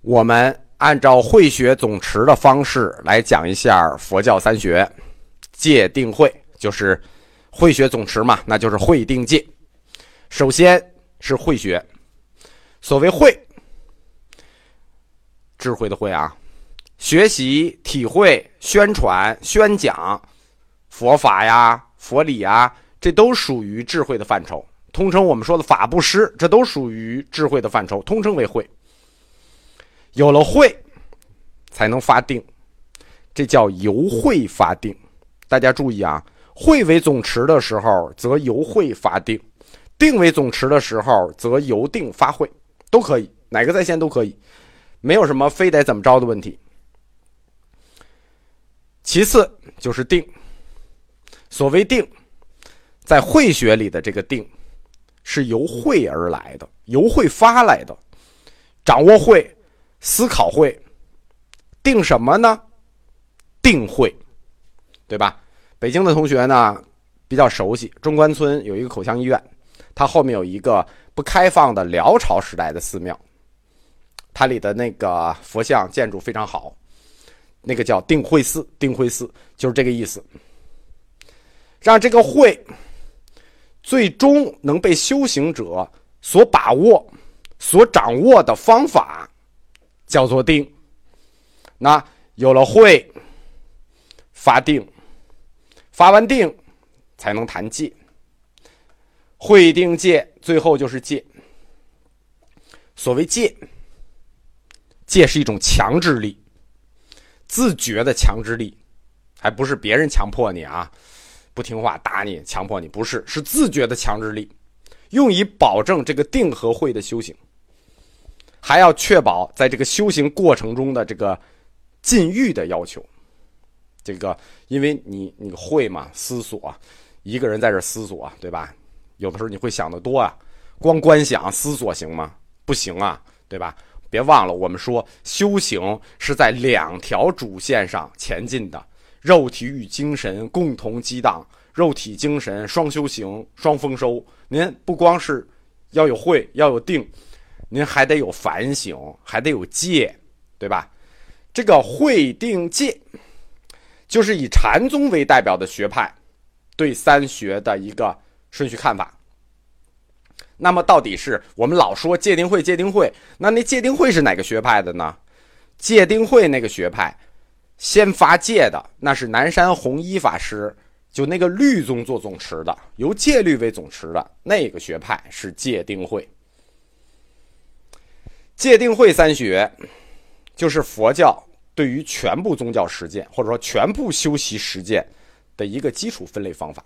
我们按照慧学总持的方式来讲一下佛教三学，戒定慧就是慧学总持嘛，那就是慧定戒。首先是慧学，所谓慧，智慧的慧啊，学习、体会、宣传、宣讲佛法呀、佛理呀，这都属于智慧的范畴。通称我们说的法布施，这都属于智慧的范畴，通称为慧。有了慧，才能发定，这叫由慧发定。大家注意啊，慧为总持的时候，则由慧发定；定为总持的时候，则由定发会，都可以，哪个在先都可以，没有什么非得怎么着的问题。其次就是定，所谓定，在慧学里的这个定。是由慧而来的，由慧发来的，掌握慧，思考会，定什么呢？定慧，对吧？北京的同学呢比较熟悉，中关村有一个口腔医院，它后面有一个不开放的辽朝时代的寺庙，它里的那个佛像建筑非常好，那个叫定慧寺，定慧寺就是这个意思，让这个慧。最终能被修行者所把握、所掌握的方法，叫做定。那有了慧，发定，发完定，才能谈戒。慧定戒，最后就是戒。所谓戒，戒是一种强制力，自觉的强制力，还不是别人强迫你啊。不听话打你，强迫你不是，是自觉的强制力，用以保证这个定和会的修行，还要确保在这个修行过程中的这个禁欲的要求。这个，因为你你会嘛，思索，一个人在这思索，对吧？有的时候你会想的多啊，光观想思索行吗？不行啊，对吧？别忘了，我们说修行是在两条主线上前进的。肉体与精神共同激荡，肉体精神双修行双丰收。您不光是要有慧，要有定，您还得有反省，还得有戒，对吧？这个慧定戒，就是以禅宗为代表的学派对三学的一个顺序看法。那么，到底是我们老说戒定慧，戒定慧，那那戒定慧是哪个学派的呢？戒定慧那个学派。先发戒的那是南山弘一法师，就那个律宗做总持的，由戒律为总持的那个学派是戒定慧。戒定慧三学，就是佛教对于全部宗教实践或者说全部修习实践的一个基础分类方法。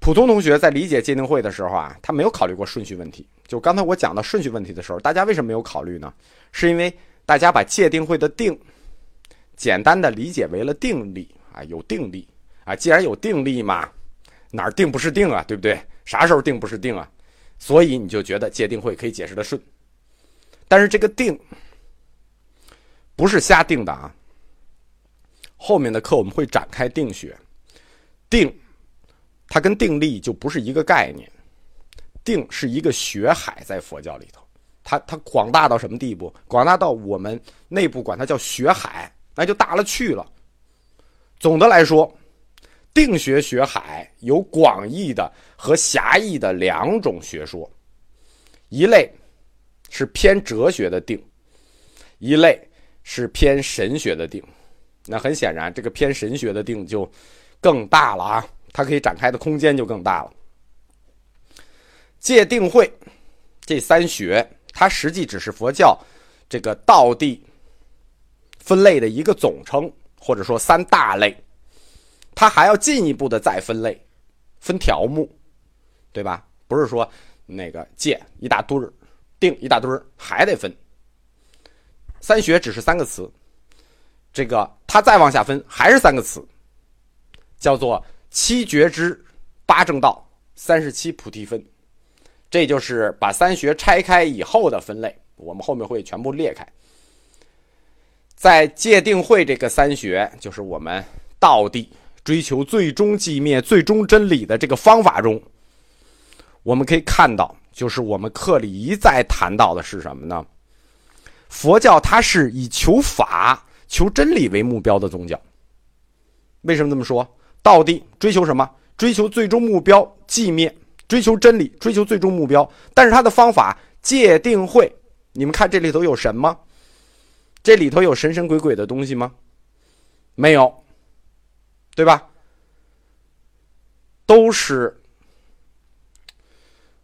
普通同学在理解戒定慧的时候啊，他没有考虑过顺序问题。就刚才我讲到顺序问题的时候，大家为什么没有考虑呢？是因为。大家把戒定慧的定，简单的理解为了定力啊，有定力啊，既然有定力嘛，哪儿定不是定啊，对不对？啥时候定不是定啊？所以你就觉得戒定慧可以解释的顺。但是这个定不是瞎定的啊。后面的课我们会展开定学，定它跟定力就不是一个概念，定是一个学海在佛教里头。它它广大到什么地步？广大到我们内部管它叫学海，那就大了去了。总的来说，定学学海有广义的和狭义的两种学说，一类是偏哲学的定，一类是偏神学的定。那很显然，这个偏神学的定就更大了啊，它可以展开的空间就更大了。戒定慧这三学。它实际只是佛教这个道地分类的一个总称，或者说三大类。它还要进一步的再分类，分条目，对吧？不是说那个戒一大堆儿，定一大堆儿，还得分。三学只是三个词，这个它再往下分还是三个词，叫做七觉知、八正道、三十七菩提分。这就是把三学拆开以后的分类，我们后面会全部列开。在戒定慧这个三学，就是我们道地追求最终寂灭、最终真理的这个方法中，我们可以看到就是我们课里一再谈到的是什么呢？佛教它是以求法、求真理为目标的宗教。为什么这么说？道地追求什么？追求最终目标寂灭，追求真理，追求最终目标。但是它的方法戒定慧，你们看这里头有神吗？这里头有神神鬼鬼的东西吗？没有，对吧？都是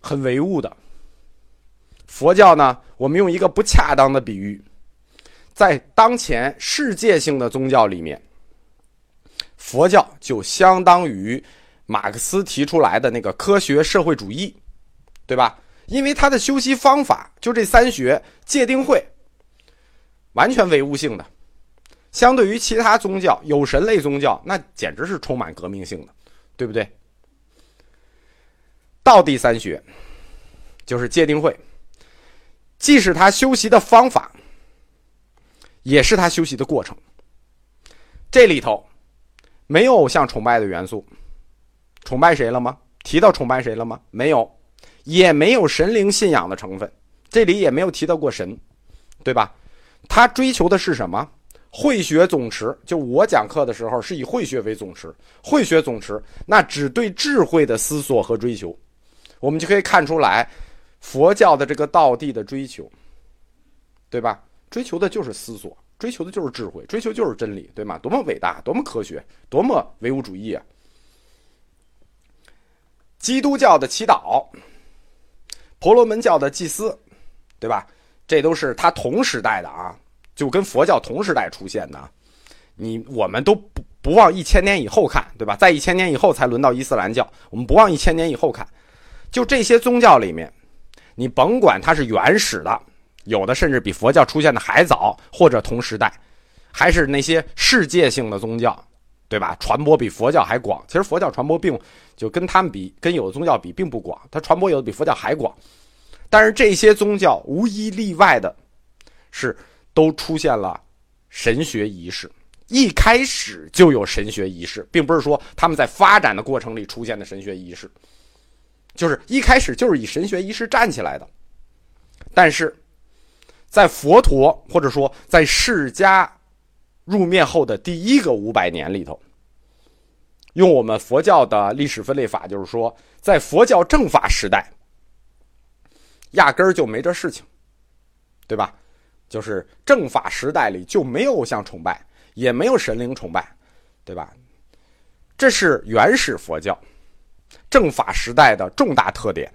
很唯物的。佛教呢，我们用一个不恰当的比喻，在当前世界性的宗教里面，佛教就相当于马克思提出来的那个科学社会主义，对吧？因为他的修习方法就这三学戒定慧，完全唯物性的，相对于其他宗教有神类宗教，那简直是充满革命性的，对不对？道地三学就是戒定慧，既是他修习的方法，也是他修习的过程。这里头没有偶像崇拜的元素，崇拜谁了吗？提到崇拜谁了吗？没有，也没有神灵信仰的成分，这里也没有提到过神，对吧？他追求的是什么？慧学总持，就我讲课的时候是以慧学为总持，慧学总持那只对智慧的思索和追求。我们就可以看出来，佛教的这个道地的追求，对吧？追求的就是思索，追求的就是智慧，追求就是真理，对吗？多么伟大，多么科学，多么唯物主义啊！基督教的祈祷，婆罗门教的祭司，对吧？这都是他同时代的啊，就跟佛教同时代出现的。你我们都不不往一千年以后看，对吧？在一千年以后才轮到伊斯兰教，我们不往一千年以后看。就这些宗教里面，你甭管它是原始的，有的甚至比佛教出现的还早，或者同时代，还是那些世界性的宗教，对吧？传播比佛教还广。其实佛教传播并就跟他们比，跟有的宗教比并不广，它传播有的比佛教还广。但是这些宗教无一例外的，是都出现了神学仪式，一开始就有神学仪式，并不是说他们在发展的过程里出现的神学仪式。就是一开始就是以神学仪式站起来的，但是，在佛陀或者说在释迦入灭后的第一个五百年里头，用我们佛教的历史分类法，就是说，在佛教正法时代，压根儿就没这事情，对吧？就是正法时代里就没有偶像崇拜，也没有神灵崇拜，对吧？这是原始佛教。正法时代的重大特点，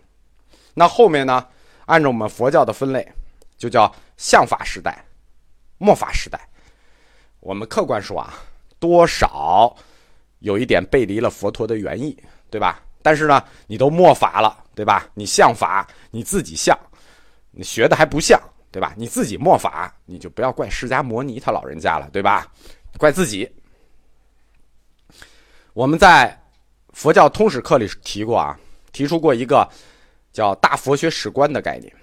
那后面呢？按照我们佛教的分类，就叫相法时代、末法时代。我们客观说啊，多少有一点背离了佛陀的原意，对吧？但是呢，你都末法了，对吧？你相法你自己相，你学的还不像，对吧？你自己莫法，你就不要怪释迦摩尼他老人家了，对吧？怪自己。我们在。佛教通史课里提过啊，提出过一个叫“大佛学史观”的概念。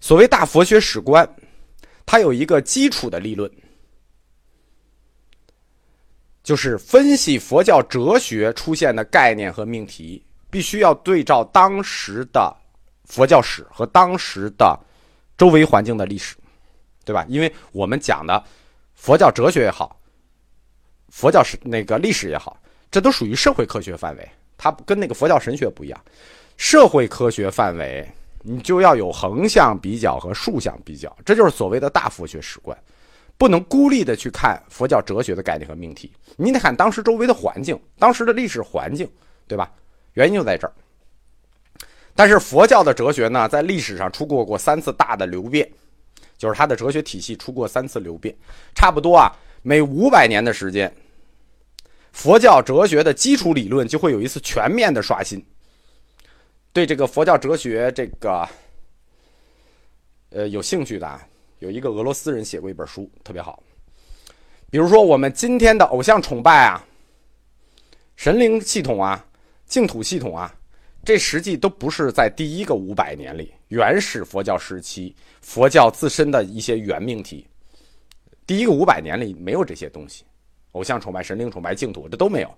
所谓“大佛学史观”，它有一个基础的立论，就是分析佛教哲学出现的概念和命题，必须要对照当时的佛教史和当时的周围环境的历史，对吧？因为我们讲的佛教哲学也好，佛教是那个历史也好。这都属于社会科学范围，它跟那个佛教神学不一样。社会科学范围，你就要有横向比较和竖向比较，这就是所谓的大佛学史观，不能孤立的去看佛教哲学的概念和命题，你得看当时周围的环境，当时的历史环境，对吧？原因就在这儿。但是佛教的哲学呢，在历史上出过过三次大的流变，就是它的哲学体系出过三次流变，差不多啊，每五百年的时间。佛教哲学的基础理论就会有一次全面的刷新。对这个佛教哲学这个，呃，有兴趣的啊，有一个俄罗斯人写过一本书，特别好。比如说我们今天的偶像崇拜啊、神灵系统啊、净土系统啊，这实际都不是在第一个五百年里原始佛教时期佛教自身的一些原命题。第一个五百年里没有这些东西。偶像崇拜、神灵崇拜、净土，这都没有，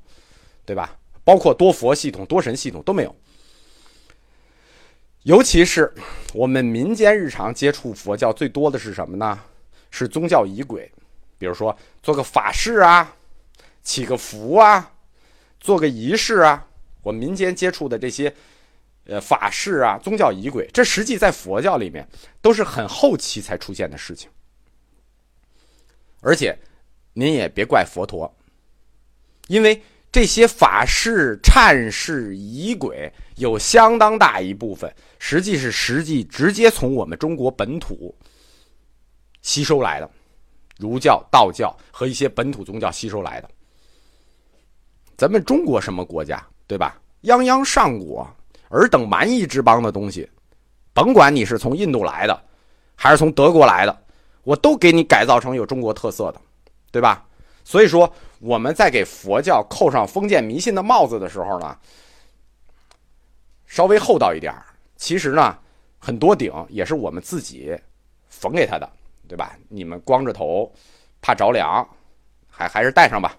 对吧？包括多佛系统、多神系统都没有。尤其是我们民间日常接触佛教最多的是什么呢？是宗教仪轨，比如说做个法事啊，祈个福啊，做个仪式啊。我们民间接触的这些，呃，法事啊，宗教仪轨，这实际在佛教里面都是很后期才出现的事情。而且，您也别怪佛陀，因为这些法事、忏事、仪轨有相当大一部分，实际是实际直接从我们中国本土吸收来的，儒教、道教和一些本土宗教吸收来的。咱们中国什么国家？对吧？泱泱上古，尔等蛮夷之邦的东西，甭管你是从印度来的，还是从德国来的，我都给你改造成有中国特色的，对吧？所以说，我们在给佛教扣上封建迷信的帽子的时候呢，稍微厚道一点儿其实呢，很多顶也是我们自己缝给他的，对吧？你们光着头，怕着凉，还还是戴上吧。